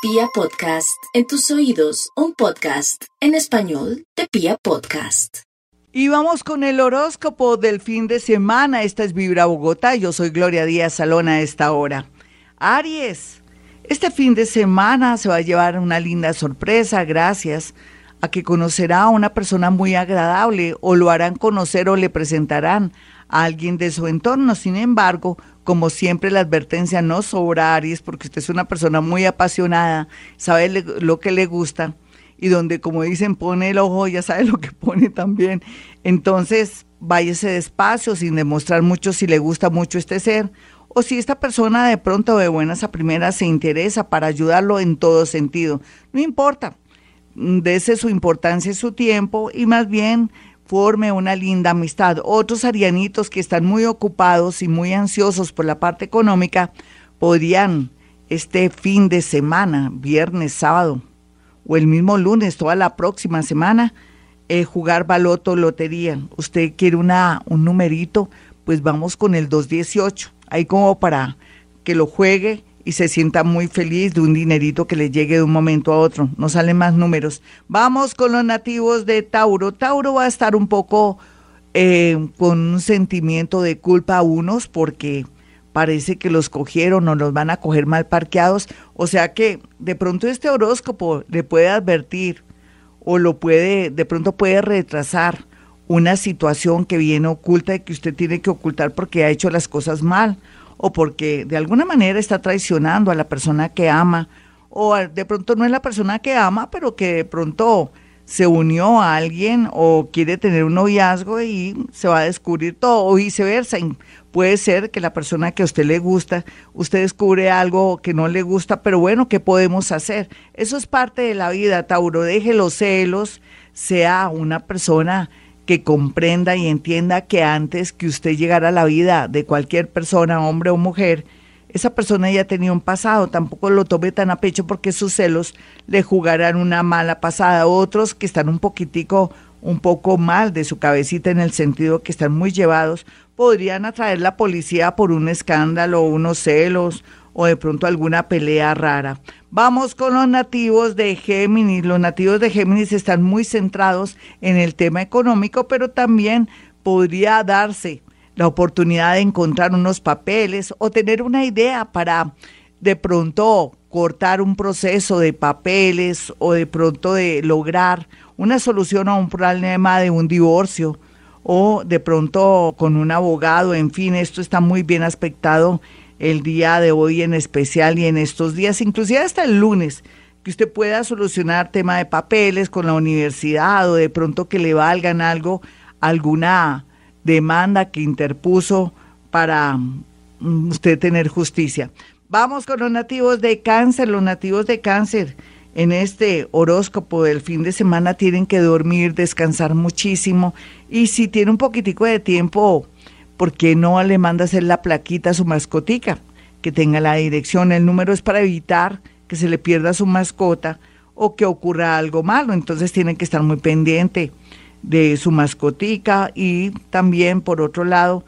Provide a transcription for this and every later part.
Pia Podcast, en tus oídos, un podcast en español de Pia Podcast. Y vamos con el horóscopo del fin de semana. Esta es Vibra Bogotá. Yo soy Gloria Díaz Salón a esta hora. Aries, este fin de semana se va a llevar una linda sorpresa gracias a que conocerá a una persona muy agradable o lo harán conocer o le presentarán a alguien de su entorno. Sin embargo, como siempre, la advertencia no sobra Aries porque usted es una persona muy apasionada, sabe lo que le gusta y donde, como dicen, pone el ojo, ya sabe lo que pone también. Entonces, váyase despacio sin demostrar mucho si le gusta mucho este ser o si esta persona de pronto de buenas a primeras se interesa para ayudarlo en todo sentido. No importa, dese su importancia y su tiempo y más bien forme una linda amistad. Otros arianitos que están muy ocupados y muy ansiosos por la parte económica podrían este fin de semana, viernes, sábado o el mismo lunes, toda la próxima semana, eh, jugar baloto, lotería. Usted quiere una, un numerito, pues vamos con el 218, ahí como para que lo juegue y se sienta muy feliz de un dinerito que le llegue de un momento a otro. No salen más números. Vamos con los nativos de Tauro. Tauro va a estar un poco eh, con un sentimiento de culpa a unos porque parece que los cogieron o los van a coger mal parqueados. O sea que de pronto este horóscopo le puede advertir o lo puede, de pronto puede retrasar una situación que viene oculta y que usted tiene que ocultar porque ha hecho las cosas mal o porque de alguna manera está traicionando a la persona que ama, o de pronto no es la persona que ama, pero que de pronto se unió a alguien o quiere tener un noviazgo y se va a descubrir todo, o viceversa. Puede ser que la persona que a usted le gusta, usted descubre algo que no le gusta, pero bueno, ¿qué podemos hacer? Eso es parte de la vida, Tauro. Deje los celos, sea una persona que comprenda y entienda que antes que usted llegara a la vida de cualquier persona, hombre o mujer, esa persona ya tenía un pasado, tampoco lo tome tan a pecho porque sus celos le jugarán una mala pasada. Otros que están un poquitico, un poco mal de su cabecita en el sentido que están muy llevados, podrían atraer la policía por un escándalo, unos celos o de pronto alguna pelea rara. Vamos con los nativos de Géminis. Los nativos de Géminis están muy centrados en el tema económico, pero también podría darse la oportunidad de encontrar unos papeles o tener una idea para de pronto cortar un proceso de papeles o de pronto de lograr una solución a un problema de un divorcio o de pronto con un abogado, en fin, esto está muy bien aspectado el día de hoy en especial y en estos días, inclusive hasta el lunes, que usted pueda solucionar tema de papeles con la universidad o de pronto que le valgan algo, alguna demanda que interpuso para mm, usted tener justicia. Vamos con los nativos de cáncer, los nativos de cáncer. En este horóscopo del fin de semana tienen que dormir, descansar muchísimo y si tiene un poquitico de tiempo, ¿por qué no le manda hacer la plaquita a su mascotica? Que tenga la dirección, el número es para evitar que se le pierda su mascota o que ocurra algo malo. Entonces tienen que estar muy pendiente de su mascotica y también, por otro lado,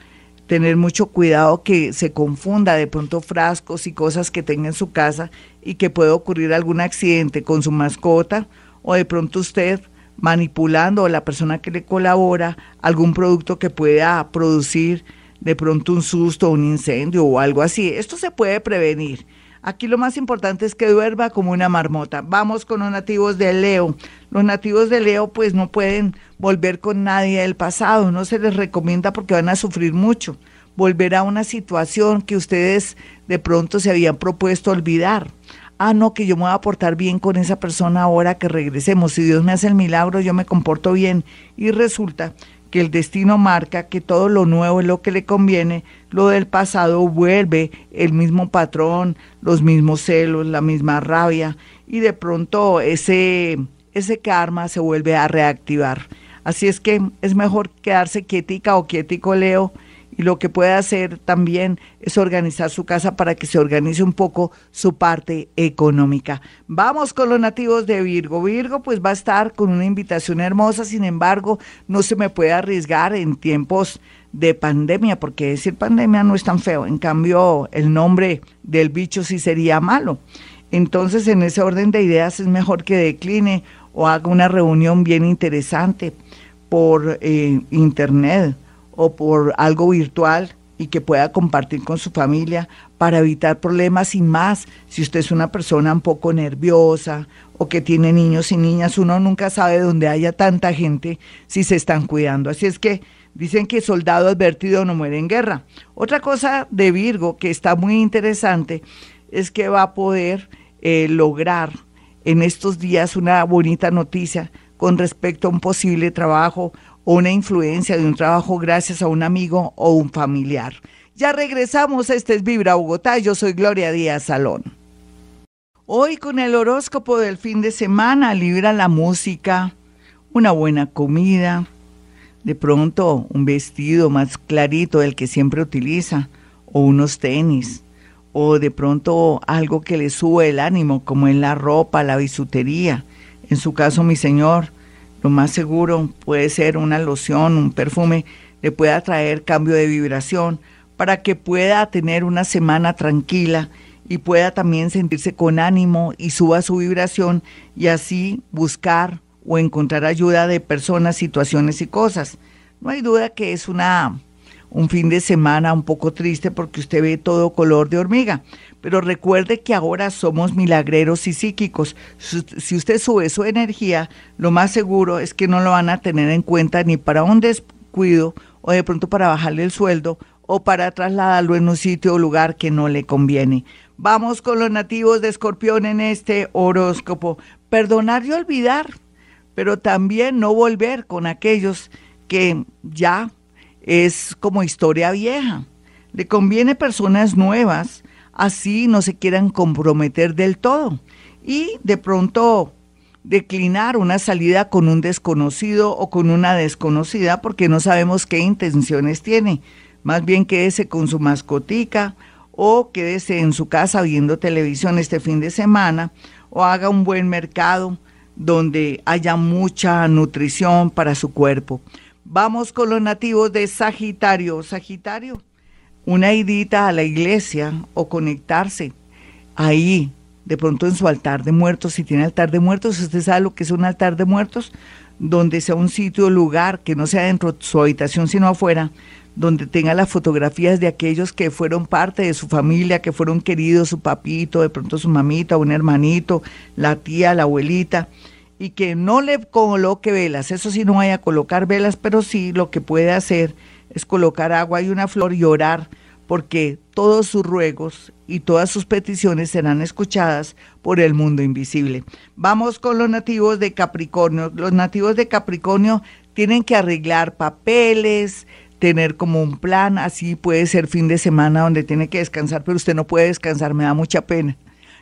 tener mucho cuidado que se confunda de pronto frascos y cosas que tenga en su casa y que pueda ocurrir algún accidente con su mascota o de pronto usted manipulando o la persona que le colabora algún producto que pueda producir de pronto un susto, un incendio o algo así. Esto se puede prevenir. Aquí lo más importante es que duerma como una marmota. Vamos con los nativos de Leo. Los nativos de Leo pues no pueden volver con nadie del pasado, no se les recomienda porque van a sufrir mucho. Volver a una situación que ustedes de pronto se habían propuesto olvidar ah, no, que yo me voy a portar bien con esa persona ahora que regresemos. Si Dios me hace el milagro, yo me comporto bien. Y resulta que el destino marca que todo lo nuevo es lo que le conviene, lo del pasado vuelve el mismo patrón, los mismos celos, la misma rabia, y de pronto ese, ese karma se vuelve a reactivar. Así es que es mejor quedarse quietica o quietico, Leo, y lo que puede hacer también es organizar su casa para que se organice un poco su parte económica. Vamos con los nativos de Virgo. Virgo pues va a estar con una invitación hermosa, sin embargo no se me puede arriesgar en tiempos de pandemia, porque decir pandemia no es tan feo, en cambio el nombre del bicho sí sería malo. Entonces, en ese orden de ideas es mejor que decline o haga una reunión bien interesante por eh, internet o por algo virtual y que pueda compartir con su familia para evitar problemas y más si usted es una persona un poco nerviosa o que tiene niños y niñas, uno nunca sabe dónde haya tanta gente si se están cuidando. Así es que dicen que soldado advertido no muere en guerra. Otra cosa de Virgo que está muy interesante es que va a poder eh, lograr en estos días una bonita noticia con respecto a un posible trabajo una influencia de un trabajo gracias a un amigo o un familiar. Ya regresamos, este es Vibra Bogotá, yo soy Gloria Díaz Salón. Hoy con el horóscopo del fin de semana, libra la música, una buena comida, de pronto un vestido más clarito del que siempre utiliza, o unos tenis, o de pronto algo que le sube el ánimo, como en la ropa, la bisutería. En su caso, mi señor, lo más seguro puede ser una loción, un perfume, le pueda traer cambio de vibración para que pueda tener una semana tranquila y pueda también sentirse con ánimo y suba su vibración y así buscar o encontrar ayuda de personas, situaciones y cosas. No hay duda que es una un fin de semana un poco triste porque usted ve todo color de hormiga. Pero recuerde que ahora somos milagreros y psíquicos. Si usted sube su energía, lo más seguro es que no lo van a tener en cuenta ni para un descuido o de pronto para bajarle el sueldo o para trasladarlo en un sitio o lugar que no le conviene. Vamos con los nativos de Escorpión en este horóscopo. Perdonar y olvidar, pero también no volver con aquellos que ya es como historia vieja. Le conviene personas nuevas, así no se quieran comprometer del todo. Y de pronto declinar una salida con un desconocido o con una desconocida porque no sabemos qué intenciones tiene. Más bien quédese con su mascotica o quédese en su casa viendo televisión este fin de semana o haga un buen mercado donde haya mucha nutrición para su cuerpo. Vamos con los nativos de Sagitario. Sagitario, una idita a la iglesia o conectarse ahí, de pronto en su altar de muertos, si tiene altar de muertos, usted sabe lo que es un altar de muertos, donde sea un sitio lugar que no sea dentro de su habitación, sino afuera, donde tenga las fotografías de aquellos que fueron parte de su familia, que fueron queridos, su papito, de pronto su mamita, un hermanito, la tía, la abuelita, y que no le coloque velas. Eso sí, no vaya a colocar velas, pero sí lo que puede hacer es colocar agua y una flor y orar, porque todos sus ruegos y todas sus peticiones serán escuchadas por el mundo invisible. Vamos con los nativos de Capricornio. Los nativos de Capricornio tienen que arreglar papeles, tener como un plan, así puede ser fin de semana donde tiene que descansar, pero usted no puede descansar, me da mucha pena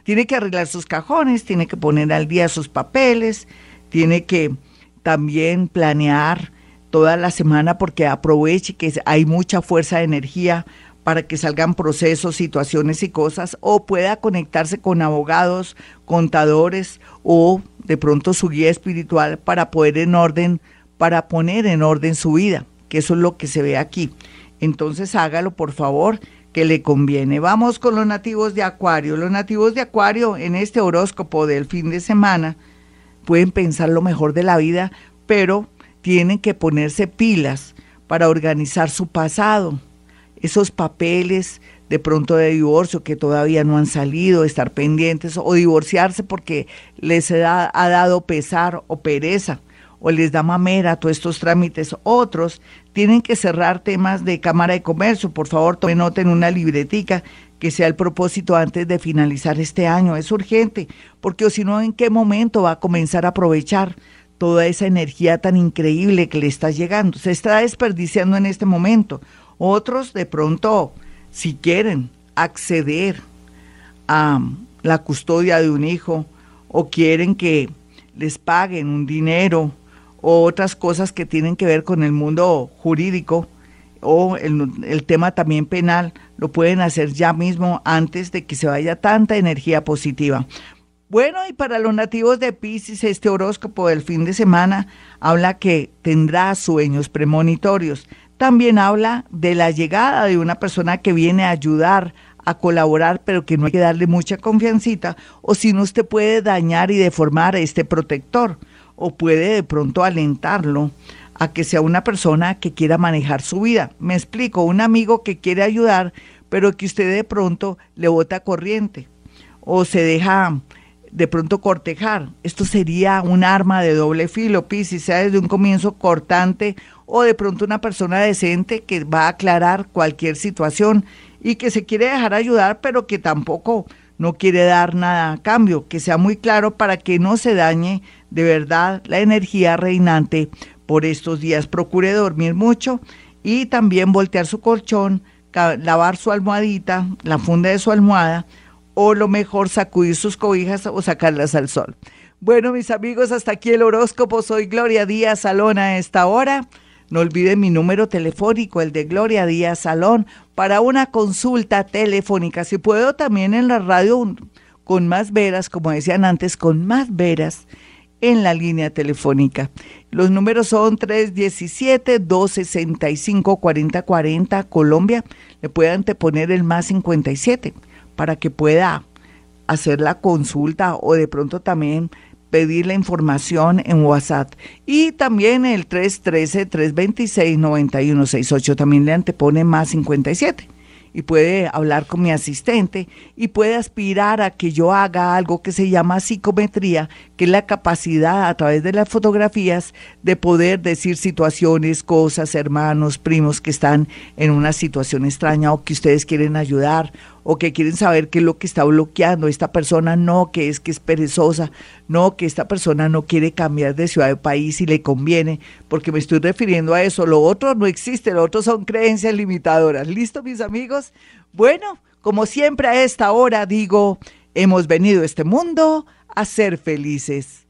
tiene que arreglar sus cajones, tiene que poner al día sus papeles, tiene que también planear toda la semana porque aproveche que hay mucha fuerza de energía para que salgan procesos, situaciones y cosas, o pueda conectarse con abogados, contadores o de pronto su guía espiritual para poder en orden, para poner en orden su vida, que eso es lo que se ve aquí. Entonces hágalo por favor que le conviene. Vamos con los nativos de Acuario. Los nativos de Acuario en este horóscopo del fin de semana pueden pensar lo mejor de la vida, pero tienen que ponerse pilas para organizar su pasado. Esos papeles de pronto de divorcio que todavía no han salido, estar pendientes o divorciarse porque les ha, ha dado pesar o pereza o les da mamera todos estos trámites. Otros tienen que cerrar temas de Cámara de Comercio. Por favor, tomen nota en una libretica que sea el propósito antes de finalizar este año. Es urgente, porque si no, ¿en qué momento va a comenzar a aprovechar toda esa energía tan increíble que le está llegando? Se está desperdiciando en este momento. Otros, de pronto, si quieren acceder a la custodia de un hijo o quieren que les paguen un dinero o otras cosas que tienen que ver con el mundo jurídico o el, tema también penal, lo pueden hacer ya mismo antes de que se vaya tanta energía positiva. Bueno, y para los nativos de Pisces, este horóscopo del fin de semana habla que tendrá sueños premonitorios. También habla de la llegada de una persona que viene a ayudar a colaborar, pero que no hay que darle mucha confiancita, o si no usted puede dañar y deformar a este protector, o puede de pronto alentarlo a que sea una persona que quiera manejar su vida. Me explico, un amigo que quiere ayudar, pero que usted de pronto le bota corriente, o se deja de pronto cortejar. Esto sería un arma de doble filo, si sea desde un comienzo cortante o de pronto una persona decente que va a aclarar cualquier situación y que se quiere dejar ayudar, pero que tampoco no quiere dar nada a cambio, que sea muy claro para que no se dañe de verdad la energía reinante por estos días. Procure dormir mucho y también voltear su colchón, lavar su almohadita, la funda de su almohada, o lo mejor sacudir sus cobijas o sacarlas al sol. Bueno, mis amigos, hasta aquí el horóscopo. Soy Gloria Díaz Salón a esta hora. No olviden mi número telefónico, el de Gloria Díaz Salón, para una consulta telefónica. Si puedo también en la radio con más veras, como decían antes, con más veras en la línea telefónica. Los números son 317-265-4040 Colombia. Le pueden anteponer el más 57 para que pueda hacer la consulta o de pronto también pedir la información en WhatsApp. Y también el 313-326-9168 también le antepone más 57 y puede hablar con mi asistente y puede aspirar a que yo haga algo que se llama psicometría, que es la capacidad a través de las fotografías de poder decir situaciones, cosas, hermanos, primos que están en una situación extraña o que ustedes quieren ayudar o que quieren saber qué es lo que está bloqueando esta persona, no, que es que es perezosa, no, que esta persona no quiere cambiar de ciudad de país y le conviene, porque me estoy refiriendo a eso. Lo otro no existe, lo otro son creencias limitadoras. ¿Listo, mis amigos? Bueno, como siempre a esta hora digo, hemos venido a este mundo a ser felices.